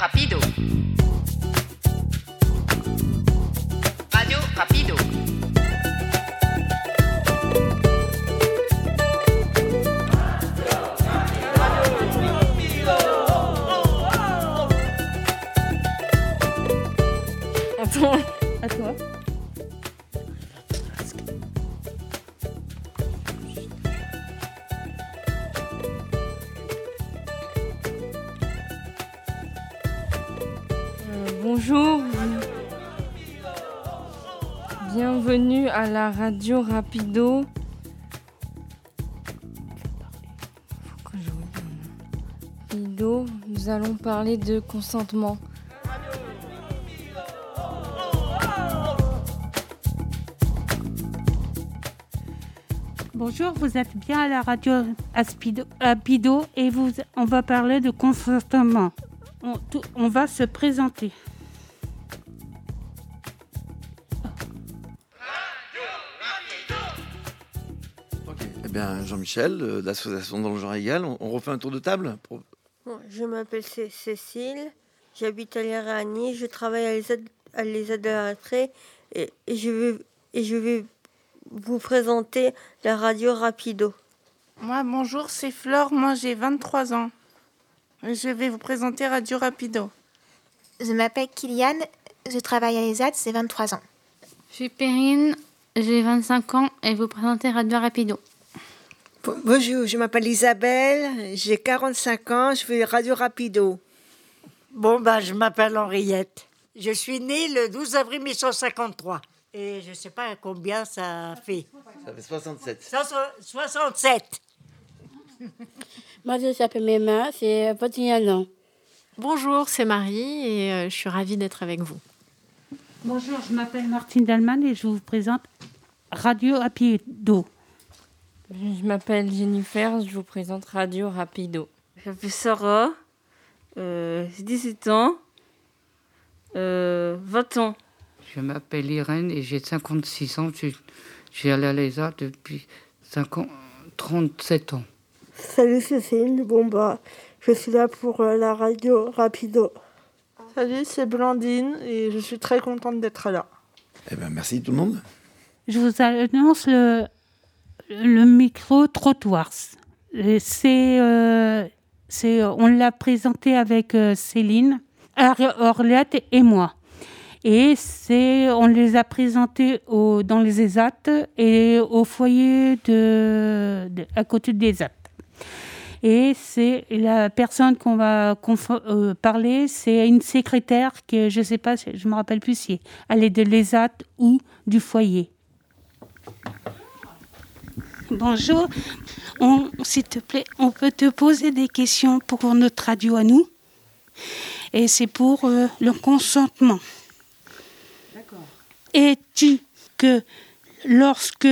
Rapido. Radio Rapido. Rapido, nous allons parler de consentement. Bonjour, vous êtes bien à la radio Aspido, Apido et vous, on va parler de consentement. On va se présenter. Jean-Michel, euh, de l'association dans le genre égal, on, on refait un tour de table pour- Bon, je m'appelle Cé- Cécile, j'habite à l'Iranie, je travaille à l'ESAD à l'ESAD de la Rentrée et, et je vais, et je vais vous présenter la radio Rapido. Moi, bonjour, c'est Flore. Moi, j'ai 23 ans. Je vais vous présenter Radio Rapido. Je m'appelle Kylian, je travaille à l'ESAT, c'est 23 ans. Je suis Perrine, j'ai 25 ans et vous présentez Radio Rapido. Bo- Bonjour, je m'appelle Isabelle, j'ai 45 ans, je fais Radio Rapido. Bon, ben, je m'appelle Henriette. Je suis née le 12 avril 1953. Et je ne sais pas combien ça fait. Ça fait 67. 67. Moi, je s'appelle Mema, c'est 21 ans. Bonjour, c'est Marie et euh, je suis ravie d'être avec vous. Bonjour, je m'appelle Martine Dalman et je vous présente Radio Apido. Je m'appelle Jennifer, je vous présente Radio Rapido. Je m'appelle Sarah, euh, j'ai 17 ans, euh, 20 ans. Je m'appelle Irène et j'ai 56 ans. Je- J'ai allé à l'ESA depuis 5 ans, 37 ans. Salut Cécile, bon bah, je suis là pour euh, la radio Rapido. Salut, c'est Blandine et je suis très contente d'être là. Eh bien, merci tout le monde. Je vous annonce le, le micro-trottoir. Euh, c'est, on l'a présenté avec euh, Céline, Orliette et moi. Et c'est, on les a présentés au, dans les ESAT et au foyer de, à côté des ESAT. Et c'est la personne qu'on va euh, parler, c'est une secrétaire que je sais pas, je me rappelle plus si elle est de l'ESAT ou du foyer. Bonjour, On- s'il te plaît, on peut te poser des questions pour notre radio à nous. Et c'est pour euh, le consentement. Es-tu que lorsque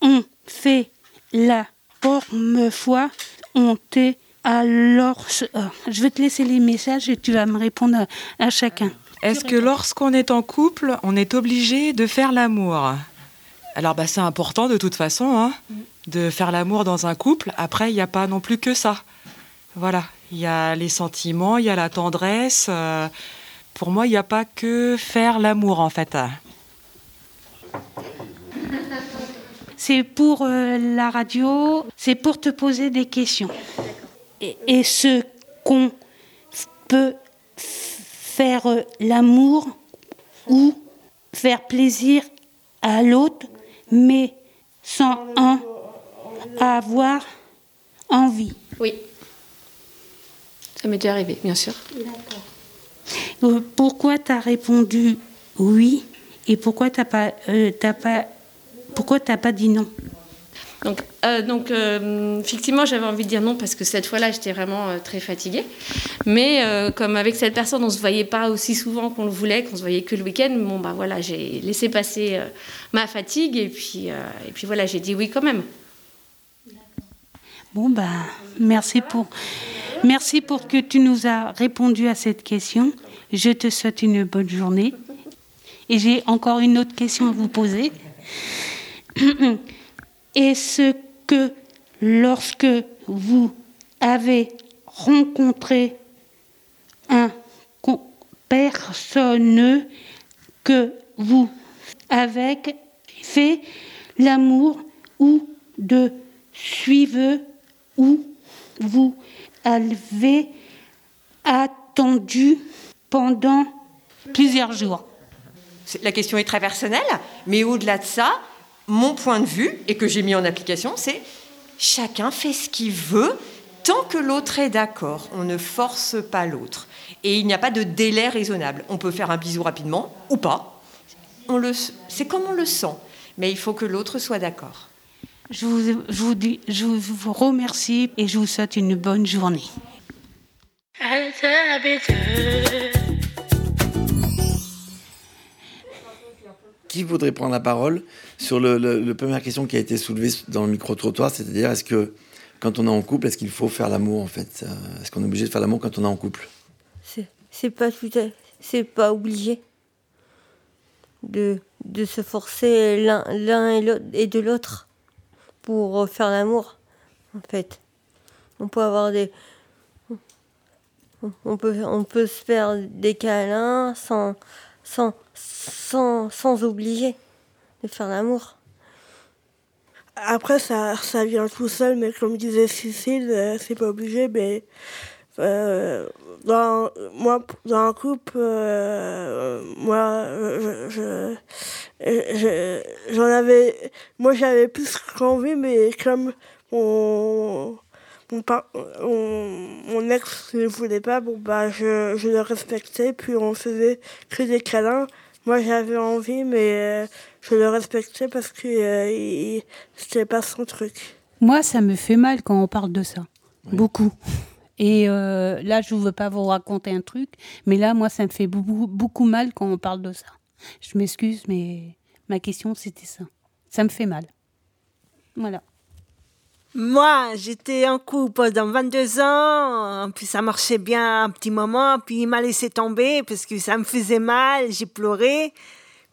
on fait la première fois, on t'est alors... euh, je vais te laisser les messages et tu vas me répondre à, à chacun. Est-ce que lorsqu'on est en couple, on est obligé de faire l'amour? Alors bah, c'est important de toute façon hein, de faire l'amour dans un couple. Après, il n'y a pas non plus que ça. Voilà, il y a les sentiments, il y a la tendresse. euh, pour moi, il n'y a pas que faire l'amour en fait. C'est pour euh, la radio, c'est pour te poser des questions. Et, ce qu'on peut faire euh, l'amour ou faire plaisir à l'autre, mais sans en avoir envie. Oui. Ça m'est déjà arrivé, bien sûr. Euh, Pourquoi tu as répondu oui et pourquoi tu n'as pas, euh, t'as pas, pourquoi t'as pas dit non? Donc, euh, donc euh, effectivement, j'avais envie de dire non parce que cette fois-là, j'étais vraiment euh, très fatiguée. Mais comme avec cette personne, on se voyait pas aussi souvent qu'on le voulait, qu'on se voyait que le week-end, bon bah voilà, j'ai laissé passer ma fatigue et puis et puis voilà, j'ai dit oui quand même. Bon, ben, merci pour, que tu nous as répondu à cette question. Je te souhaite une bonne journée. Et j'ai encore une autre question à vous poser. Est-ce que lorsque vous avez rencontré un personne que vous avez fait l'amour ou de suivre ou vous avez attendu pendant plusieurs jours. La question est très personnelle, mais au-delà de ça, mon point de vue, et que j'ai mis en application, c'est chacun fait ce qu'il veut tant que l'autre est d'accord. On ne force pas l'autre. Et il n'y a pas de délai raisonnable. On peut faire un bisou rapidement ou pas. C'est comme on le sent. Mais il faut que l'autre soit d'accord. Je vous, je, vous dis, je vous remercie et je vous souhaite une bonne journée. Qui voudrait prendre la parole sur le, le, la première question qui a été soulevée dans le micro-trottoir, c'est-à-dire est-ce que quand on est en couple, est-ce qu'il faut faire l'amour en fait? Est-ce qu'on est obligé de faire l'amour quand on est en couple? C'est pas tout à... c'est pas obligé de, de se forcer l'un l'un et de l'autre pour faire l'amour en fait. On peut avoir des on peut, on peut se faire des câlins sans, sans, sans, sans obliger de faire l'amour. Après, ça, ça vient tout seul, mais comme disait Cécile, euh, c'est pas obligé, mais euh, dans, moi, dans un couple, euh, moi, je, je, j'en avais, moi j'avais plus qu'envie, mais comme on, mon, on, mon ex ne voulait pas, bon bah je, je le respectais, puis on faisait que des câlins. Moi j'avais envie, mais je le respectais parce que euh, c'était pas son truc. Moi, ça me fait mal quand on parle de ça. Beaucoup. Et euh, là, je ne veux pas vous raconter un truc, mais là, moi, ça me fait beaucoup, mal quand on parle de ça. Je m'excuse, mais ma question, c'était ça. Ça me fait mal. Voilà. Moi, j'étais en couple pendant 22 ans, puis ça marchait bien un petit moment, puis il m'a laissé tomber parce que ça me faisait mal, j'ai pleuré,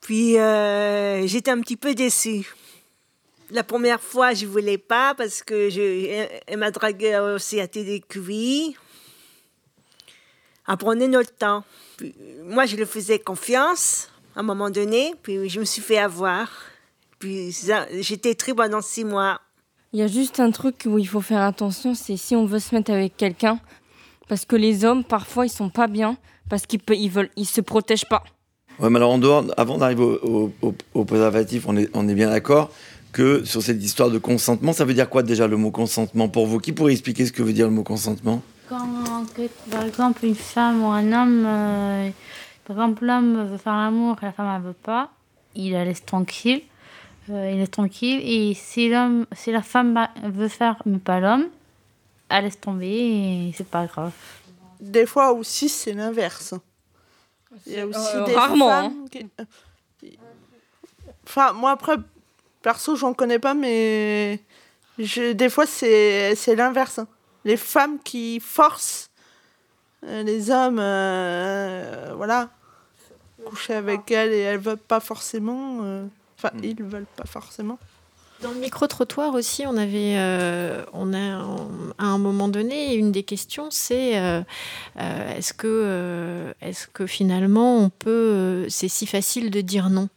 puis euh, j'étais un petit peu déçue. La première fois, je voulais pas parce que je, elle, m'a dragué aussi à TDQI. Apprenez notre temps. Puis, moi, je le faisais confiance à un moment donné, puis je me suis fait avoir. Puis j'étais très pendant six mois. Il y a juste un truc où il faut faire attention, c'est si on veut se mettre avec quelqu'un, parce que les hommes, parfois, ils sont pas bien, parce qu'ils ils veulent, ils se protègent pas. Ouais, mais alors en dehors, avant d'arriver au, au, au, préservatif, on est, on est bien d'accord que sur cette histoire de consentement, ça veut dire quoi déjà le mot consentement pour vous? Qui pourrait expliquer ce que veut dire le mot consentement? Quand, par exemple, une femme ou un homme, euh, par exemple, l'homme veut faire l'amour et la femme ne veut pas, il la laisse tranquille euh, il est tranquille. Et si, l'homme, si la femme veut faire, mais pas l'homme, elle laisse tomber et c'est pas grave. Des fois aussi, c'est l'inverse. Il y a aussi Euh, des rarement, femmes qui- Enfin, moi, après, perso, j'en connais pas, mais je... des fois, c'est, c'est l'inverse. Les femmes qui forcent euh, les hommes, euh, voilà, coucher avec elles et elles veulent pas forcément. euh, Enfin, ils veulent pas forcément. Dans le micro-trottoir aussi, on avait, euh, on a, on- à un moment donné, une des questions, c'est euh, euh, est-ce que, euh, est-ce que finalement, on peut, euh, c'est si facile de dire non?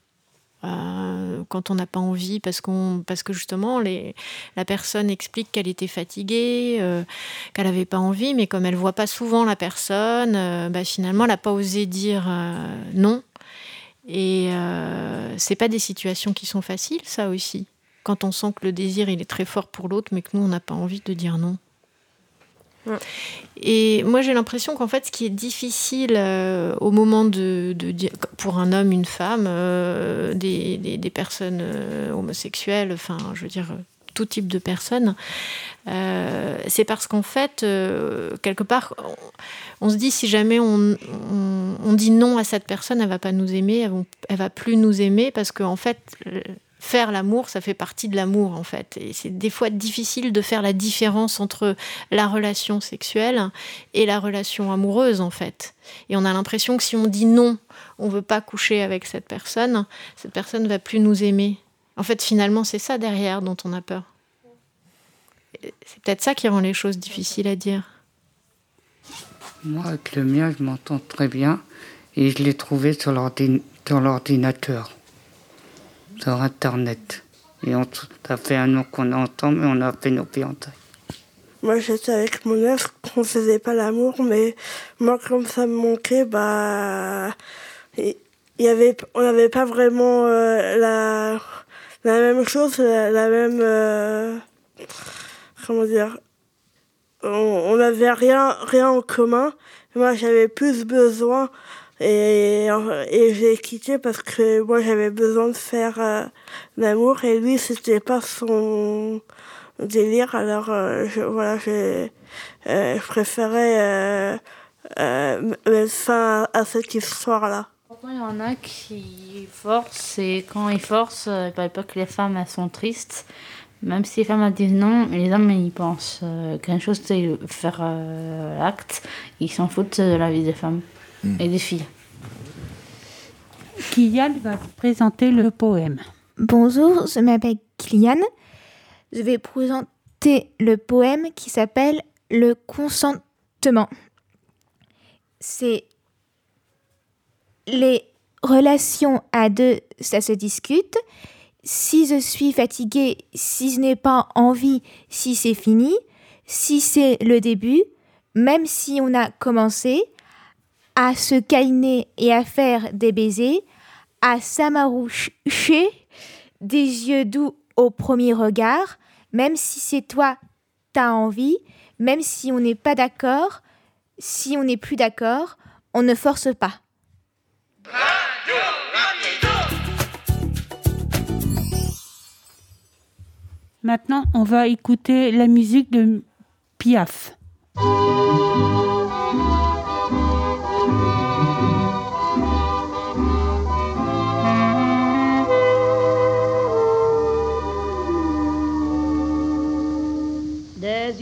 Euh, quand on n'a pas envie, parce parce que justement, la personne explique qu'elle était fatiguée, euh, qu'elle n'avait pas envie, mais comme elle voit pas souvent la personne, euh, bah, finalement, elle n'a pas osé dire non. Et c'est pas des situations qui sont faciles, ça aussi. Quand on sent que le désir il est très fort pour l'autre, mais que nous on n'a pas envie de dire non. Et moi j'ai l'impression qu'en fait ce qui est difficile euh, au moment de, de pour un homme, une femme, euh, des, des- personnes euh, homosexuelles, enfin je veux dire tout type de personnes, c'est parce qu'en fait quelque part on, se dit si jamais on, on, dit non à cette personne, elle va pas nous aimer, elle, va- va plus nous aimer parce qu'en fait euh, faire l'amour, ça fait partie de l'amour en fait. Et c'est des fois difficile de faire la différence entre la relation sexuelle et la relation amoureuse en fait. Et on a l'impression que si on dit non, on veut pas coucher avec cette personne, cette personne va plus nous aimer. En fait, finalement, c'est ça derrière dont on a peur. C'est peut-être ça qui rend les choses difficiles à dire. Moi, avec le mien, je m'entends très bien. Et je l'ai trouvé sur l'ordinateur, sur Internet. Et on ça fait un an qu'on est ensemble et on a fait nos fiançailles. Moi, j'étais avec mon ex, on faisait pas l'amour, mais moi, comme ça me manquait, bah, il y avait, on n'avait pas vraiment euh, la, la même chose, la, même, euh, comment dire, on n'avait rien, rien en commun. Moi, j'avais plus besoin et, j'ai quitté parce que moi, j'avais besoin de faire euh, l'amour et lui, c'était pas son délire. Alors, euh, je, voilà, j'ai, euh, je préférais euh, euh, mettre fin à, cette histoire-là. Pourtant, il y en a qui forcent, et quand ils forcent, euh, ils ne pas que les femmes elles sont tristes. Même si les femmes disent non, les hommes ils pensent euh, qu'une chose c'est faire euh, l'acte, ils s'en foutent de la vie des femmes et des filles. Kylian va vous présenter le poème. Bonjour, je m'appelle Kylian. Je vais présenter le poème qui s'appelle Le consentement. C'est les relations à deux, ça se discute. Si je suis fatiguée, si je n'ai pas envie, si c'est fini, si c'est le début, même si on a commencé à se câliner et à faire des baisers, à s'amaroucher des yeux doux au premier regard, même si c'est toi, t'as envie, même si on n'est pas d'accord, si on n'est plus d'accord, on ne force pas. Maintenant, on va écouter la musique de Piaf.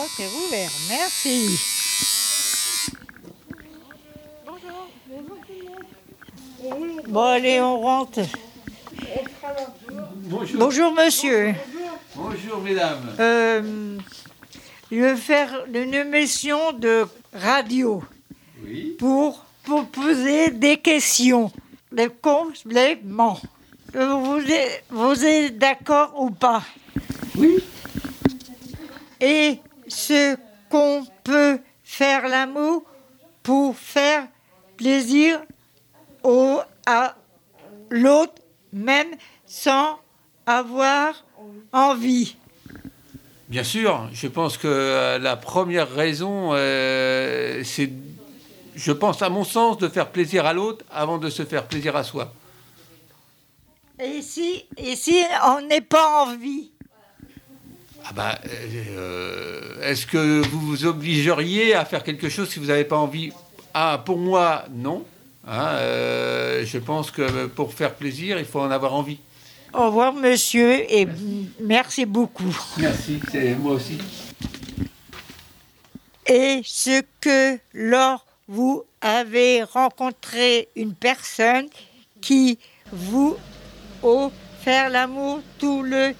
La porte est ouverte, merci. Bon, allez, on rentre. Bonjour, monsieur. Bonjour mesdames. Euh, je vais faire une émission de radio pour, pour poser des questions, des compléments. Vous êtes, vous êtes d'accord ou pas? Oui. Et ce qu'on peut faire l'amour pour faire plaisir au, à l'autre, même sans avoir envie. Bien sûr, je pense que euh, la première raison, euh, c'est, je pense à mon sens, de faire plaisir à l'autre avant de se faire plaisir à soi. Et si, et si on n'est pas en vie? Ah bah, euh, est-ce que vous vous obligeriez à faire quelque chose si vous n'avez pas envie? Ah, pour moi, non. Hein, euh, je pense que pour faire plaisir, il faut en avoir envie. Au revoir, monsieur, et merci beaucoup. Merci, c'est moi aussi. Et ce que lors vous avez rencontré une personne qui vous faire l'amour tout le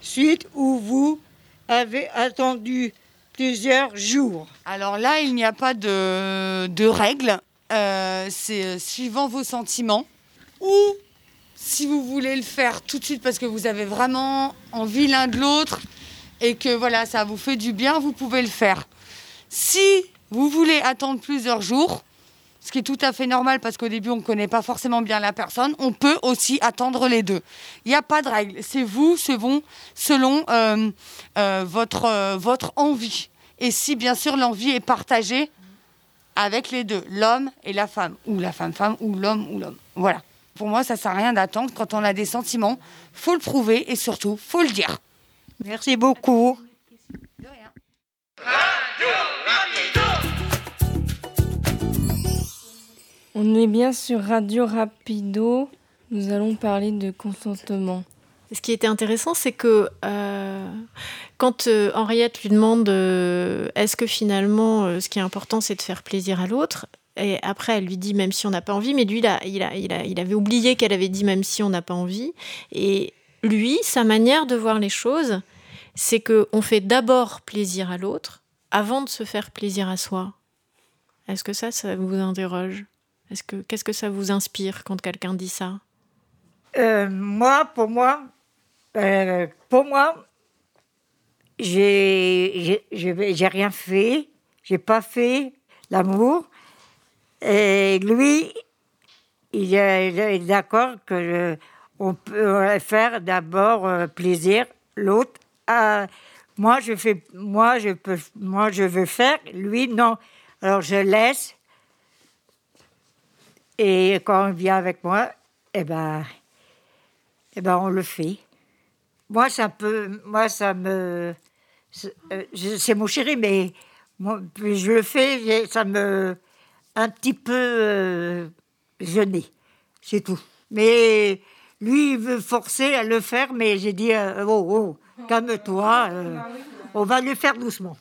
suite où vous avez attendu plusieurs jours Alors là, il n'y a pas de, de règles. Euh, c'est euh, suivant vos sentiments. Ou si vous voulez le faire tout de suite parce que vous avez vraiment envie l'un de l'autre et que voilà, ça vous fait du bien, vous pouvez le faire. Si vous voulez attendre plusieurs jours, ce qui est tout à fait normal parce qu'au début on ne connaît pas forcément bien la personne, on peut aussi attendre les deux. Il n'y a pas de règle, c'est vous, c'est bon, selon euh, euh, votre, euh, votre envie. Et si bien sûr l'envie est partagée avec les deux, l'homme et la femme, ou la femme-femme, ou l'homme ou l'homme. Voilà. Pour moi, ça sert à rien d'attendre quand on a des sentiments. Faut le prouver et surtout, faut le dire. Merci beaucoup. On est bien sur Radio Rapido. Nous allons parler de consentement. Ce qui était intéressant, c'est que euh, quand euh, Henriette lui demande euh, est-ce que finalement ce qui est important c'est de faire plaisir à l'autre, et après elle lui dit même si on n'a pas envie, mais lui il, il, a- il, a- il avait oublié qu'elle avait dit même si on n'a pas envie. Et lui, sa manière de voir les choses, c'est que on fait d'abord plaisir à l'autre avant de se faire plaisir à soi. Est-ce que ça, ça vous interroge? Est-ce que qu'est-ce que ça vous inspire quand quelqu'un dit ça? Euh, moi, pour moi, euh, pour moi, j'ai j'ai- rien fait, j'ai pas fait l'amour. Et lui, il est, d'accord que on peut faire d'abord euh, plaisir l'autre. Ah, moi, je fais, moi, je peux, moi, je veux faire, lui, non. Alors, je laisse. Et quand on vient avec moi, eh ben, eh ben, on le fait. Moi, ça peut, moi, ça me, c'est euh, c'est mon chéri, mais moi, je le fais, ça me, un petit peu euh, gêné, c'est tout. Mais lui, il veut forcer à le faire, mais j'ai dit, euh, oh, oh, calme-toi, euh, on va le faire doucement.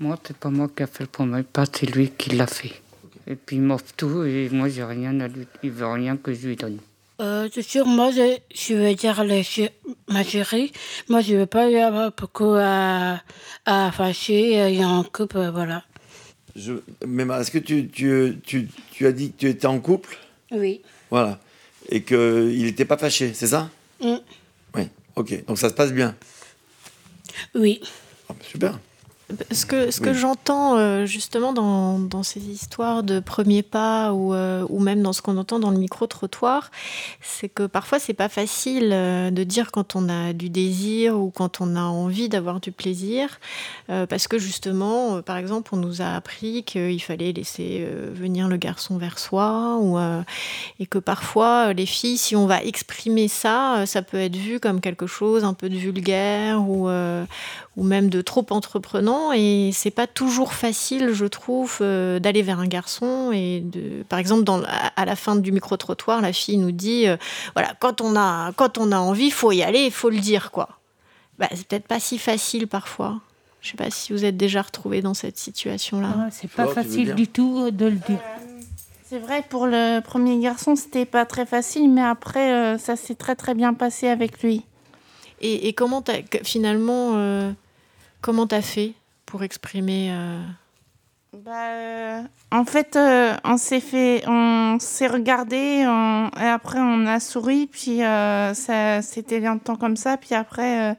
Moi, c'est pas moi qui a fait le premier pas, c'est lui qui l'a fait. Et puis il m'offre tout et moi j'ai rien à lui. Il veut rien que je lui donne. Euh, c'est sûr, moi, je, je veux dire les ch- ma chérie. Moi, je veux pas y avoir beaucoup à, à fâcher. euh, Il y a un couple, euh, voilà. Je... Mais est-ce que tu, tu, tu, tu as dit que tu étais en couple? Oui. Voilà. Et qu'il n'était pas fâché, c'est ça? Mm. Oui. Ok. Donc ça se passe bien? Oui. Super. Ce que, ce que Oui. j'entends euh, justement dans, dans ces histoires de premiers pas ou, euh, ou même dans ce qu'on entend dans le micro-trottoir, c'est que parfois c'est pas facile euh, de dire quand on a du désir ou quand on a envie d'avoir du plaisir, parce que justement, par exemple, on nous a appris qu'il fallait laisser venir le garçon vers soi, ou, et que parfois les filles, si on va exprimer ça, ça peut être vu comme quelque chose un peu de vulgaire ou, ou même de trop entreprenant et c'est pas toujours facile je trouve euh, d'aller vers un garçon et de par exemple dans à la fin du micro trottoir la fille nous dit euh, voilà quand on a quand on a envie faut y aller il faut le dire quoi bah, c'est peut-être pas si facile parfois je sais pas si vous êtes déjà retrouvé dans cette situation là c'est pas facile du tout de le dire. C'est vrai, pour le premier garçon, c'était pas très facile, mais après, euh, ça s'est très très bien passé avec lui. Et, et comment t'as que- finalement euh, comment t'as fait pour exprimer euh, Bah, euh, en fait, euh, on s'est fait, on s'est regardé, on- et après on a souri, puis euh, ça, c'était longtemps comme ça, puis après, euh,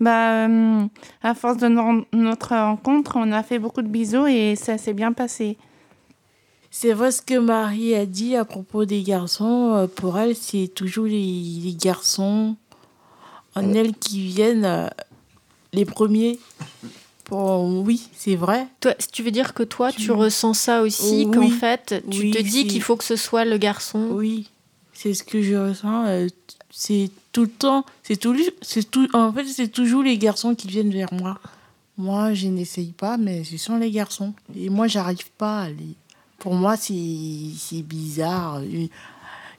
bah, euh, à force de no- notre rencontre, on a fait beaucoup de bisous et ça s'est bien passé. C'est vrai ce que Marie a dit à propos des garçons. Pour elle, c'est toujours les, les garçons en elle qui viennent euh, les premiers. Bon, oui, c'est vrai. Toi, tu veux dire que toi, tu ressens ça aussi, Oui. qu'en fait, tu Oui, te dis qu'il faut que ce soit le garçon? Oui, c'est ce que je ressens. euh, c'est tout le temps, c'est tout, c'est tout. En fait, c'est toujours les garçons qui viennent vers moi. Moi, je n'essaye pas, mais ce sont les garçons. Et moi, j'arrive pas à les. Pour moi, c'est c'est bizarre. Une,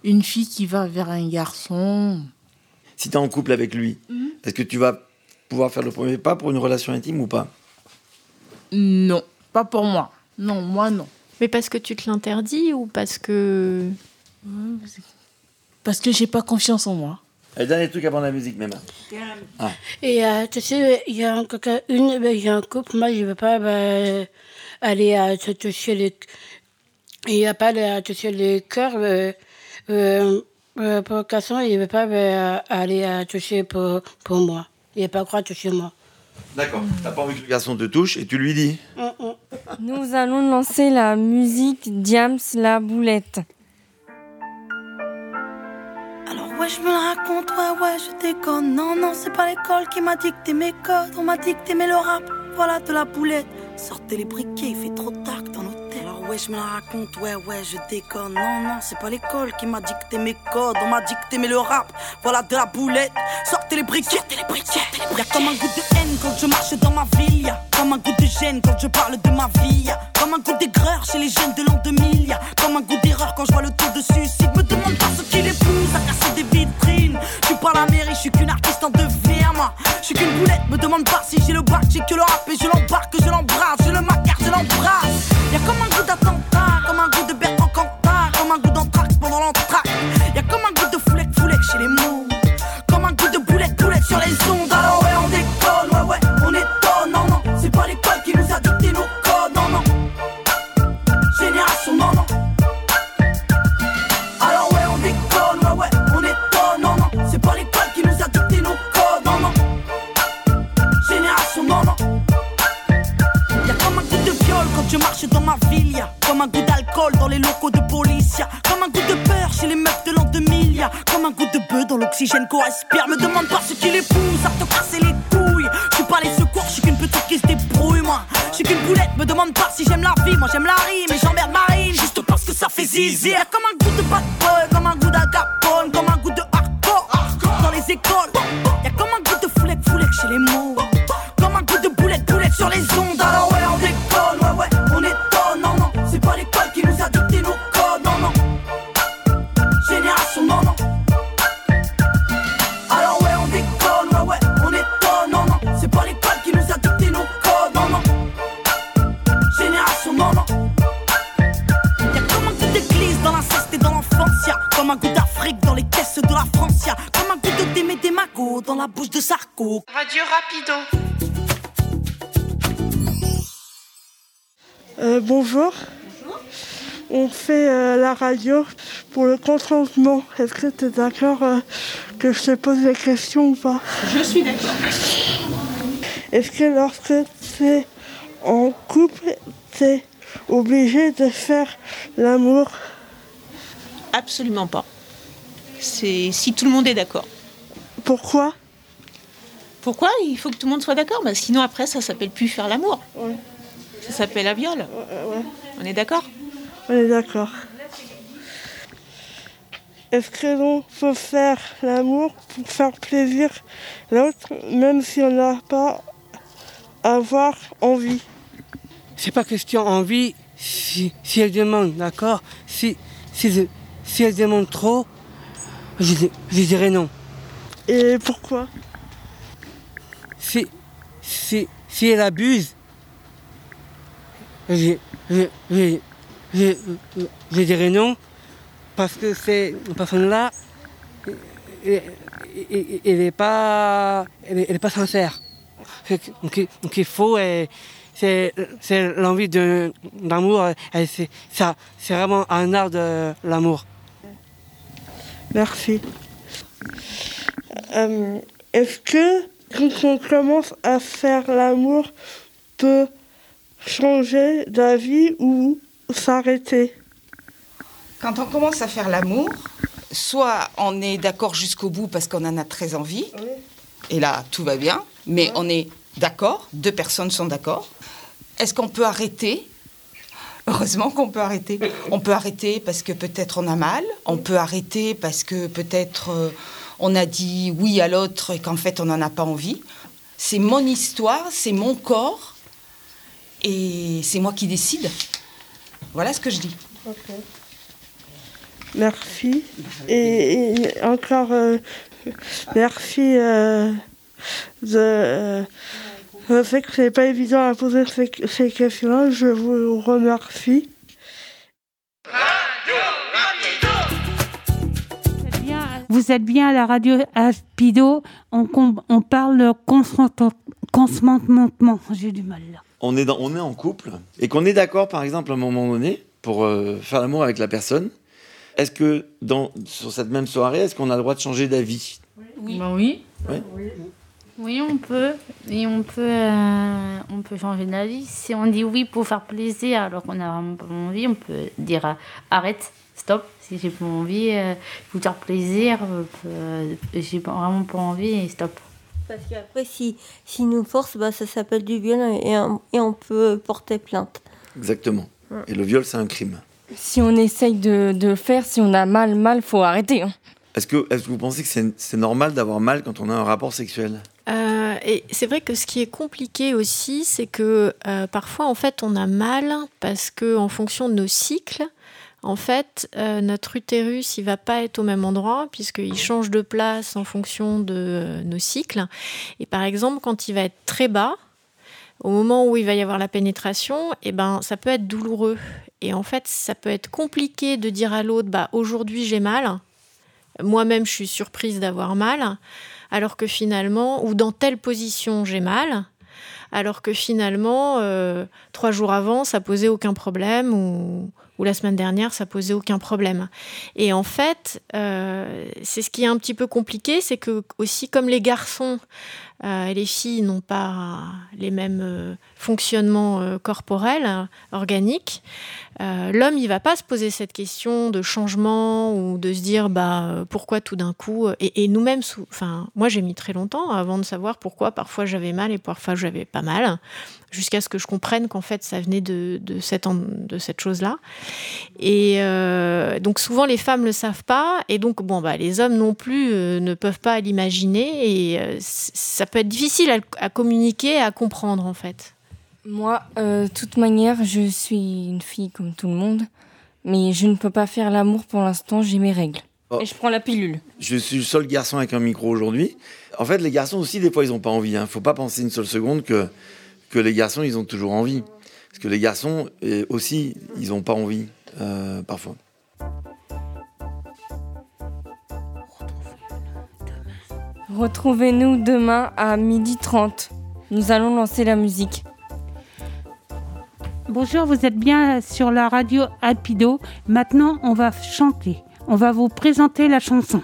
une fille qui va vers un garçon. Si tu es en couple avec lui, Mhm. est-ce que tu vas pouvoir faire le premier pas pour une relation intime ou pas? Non, pas pour moi. Non, moi non. Mais parce que tu te l'interdis ou parce que. parce que j'ai pas confiance en moi. Allez, dernier truc avant la musique, même. Ah. Et euh, tu sais, il y a un, une, ben, il y a un couple, moi je veux pas ben, aller à toucher les. Il n'y a pas à toucher les cœurs. Euh, euh, euh, pour Casson, il ne veut pas ben, aller à toucher pour, pour moi. Il n'a pas croire toucher moi. D'accord. T'as pas envie que le garçon te touche et tu lui dis. Nous allons lancer la musique Diams la boulette. Alors ouais, je me la raconte, ouais, ouais, je déconne. Non, non, c'est pas l'école qui m'a dicté mes codes. On m'a dicté mais le rap, voilà de la boulette. Sortez les briquets, il fait trop tard dans l'hôtel. Ouais, je me la raconte, ouais, ouais, je déconne. Non, non, c'est pas l'école qui m'a dicté mes codes. On m'a dicté mais le rap, voilà de la boulette. Sortez les briquets, sortez les briquets. Y'a comme un goût de haine quand je marche dans ma ville. Comme un goût de gêne quand je parle de ma vie. Y'a comme un goût d'aigreur chez les jeunes de l'an 2000. Y'a comme un goût d'erreur quand je vois le taux de suicide. Me demande pas ce qu'il épouse à casser des vitrines. Je suis pas la mairie, je suis qu'une artiste en devenir, moi. Je suis qu'une boulette, me demande pas si j'ai le bac, j'ai que le rap et je l'embarque, je l'embrasse, je le macar, je l'embrasse. Y'a comme un goût d'attentat, comme un goût l'oxygène qu'on respire. Me demande pas ce qui les pousse à te casser les couilles. Je suis pas les secours, je suis qu'une petite qui se débrouille, moi. Je suis qu'une boulette, me demande pas si j'aime la vie. Moi j'aime la rime et j'emmerde Marine. Juste parce que ça fait zizi. Y'a comme bouche de Sarko. Radio Rapido. Euh, bonjour. On fait euh, la radio pour le consentement. Est-ce que tu es d'accord euh, que je te pose des questions ou pas? Je suis d'accord. Est-ce que lorsque tu es en couple, tu es obligé de faire l'amour? Absolument pas. C'est si tout le monde est d'accord. Pourquoi? Pourquoi Il faut que tout le monde soit d'accord? Bah, sinon après ça s'appelle plus faire l'amour. Ça s'appelle la viol. On est d'accord? On est d'accord. Est-ce que l'on peut faire l'amour pour faire plaisir l'autre, même si on n'a pas à avoir envie? C'est pas question envie si, si elle demande, d'accord? Si, si, je- si elle demande trop, je, di- je dirais non. Et pourquoi? Si, elle abuse, je, dirais non, parce que cette personne-là, elle- n'est pas, est- pas sincère. C'est- Donc, donc il faut, c'est l'envie d'amour, c'est vraiment un art de l'amour. Merci. Euh, Est-ce que quand on commence à faire l'amour peut changer d'avis ou s'arrêter. Quand on commence à faire l'amour, soit on est d'accord jusqu'au bout parce qu'on en a très envie, et là tout va bien, mais on est d'accord, deux personnes sont d'accord. Est-ce qu'on peut arrêter? Heureusement qu'on peut arrêter. On peut arrêter parce que peut-être on a mal, on peut arrêter parce que peut-être euh, on a dit oui à l'autre et qu'en fait on n'en a pas envie. C'est mon histoire, c'est mon corps, et c'est moi qui décide. Voilà ce que je dis. Merci. Et, encore euh, merci euh, de. euh, je sais que c'est pas évident à poser ces, ces questions-là. Je vous remercie. Vous êtes bien à la radio Aspido. On, on parle consentement. J'ai du mal là. On est, dans, on est en couple et qu'on est d'accord, par exemple, à un moment donné, pour euh, faire l'amour avec la personne. Est-ce que dans, sur cette même soirée, est-ce qu'on a le droit de changer d'avis? Oui. Bah oui. Ouais. Oui, on peut. Et on peut, euh, on peut changer d'avis. Si on dit oui pour faire plaisir alors qu'on n'a vraiment pas envie, on peut dire euh, arrête, stop. Si j'ai pas envie, euh, pour faire plaisir, euh, j'ai vraiment pas envie et stop. Parce qu'après, si, si nous force, bah, ça s'appelle du viol et, on- et on peut porter plainte. Exactement. Ouais. Et le viol, c'est un crime. Si on essaye de, de le faire, si on a mal, mal, faut arrêter. hein. Est-ce que, est que vous pensez que c'est c'est normal d'avoir mal quand on a un rapport sexuel? Euh, et c'est vrai que ce qui est compliqué aussi, c'est que euh, parfois, en fait, on a mal parce que en fonction de nos cycles, en fait, euh, notre utérus, il va pas être au même endroit puisqu'il change de place en fonction de euh, nos cycles. Et par exemple, quand il va être très bas, au moment où il va y avoir la pénétration, eh ben, ça peut être douloureux. Et en fait, ça peut être compliqué de dire à l'autre, bah, aujourd'hui j'ai mal. Moi-même, je suis surprise d'avoir mal. Alors que finalement, ou dans telle position, j'ai mal. Alors que finalement, euh, trois jours avant, ça posait aucun problème. Ou, ou la semaine dernière, ça posait aucun problème. Et en fait, euh, c'est ce qui est un petit peu compliqué, c'est que aussi comme les garçons euh, et les filles n'ont pas les mêmes fonctionnements euh, corporels, euh, organiques, euh, l'homme, il va pas se poser cette question de changement ou de se dire bah euh, pourquoi tout d'un coup. Et, nous-mêmes, enfin moi j'ai mis très longtemps avant de savoir pourquoi parfois j'avais mal et parfois j'avais pas mal, jusqu'à ce que je comprenne qu'en fait ça venait de, cette de cette chose-là. Et donc souvent les femmes le savent pas et donc bon bah les hommes non plus ne peuvent pas l'imaginer et ça peut être difficile à, à communiquer, à comprendre en fait. Moi, euh, de toute manière, je suis une fille comme tout le monde, mais je ne peux pas faire l'amour pour l'instant, j'ai mes règles. Oh. Et je prends la pilule. Je suis le seul garçon avec un micro aujourd'hui. En fait, les garçons aussi, des fois, ils n'ont pas envie. Il ne faut pas penser une seule seconde que, que les garçons, ils ont toujours envie. Parce que les garçons, aussi, ils n'ont pas envie, euh, parfois. Retrouvez-nous demain à 12h30. Nous allons lancer la musique. Bonjour, vous êtes bien sur la radio Alpido. Maintenant, on va chanter. On va vous présenter la chanson.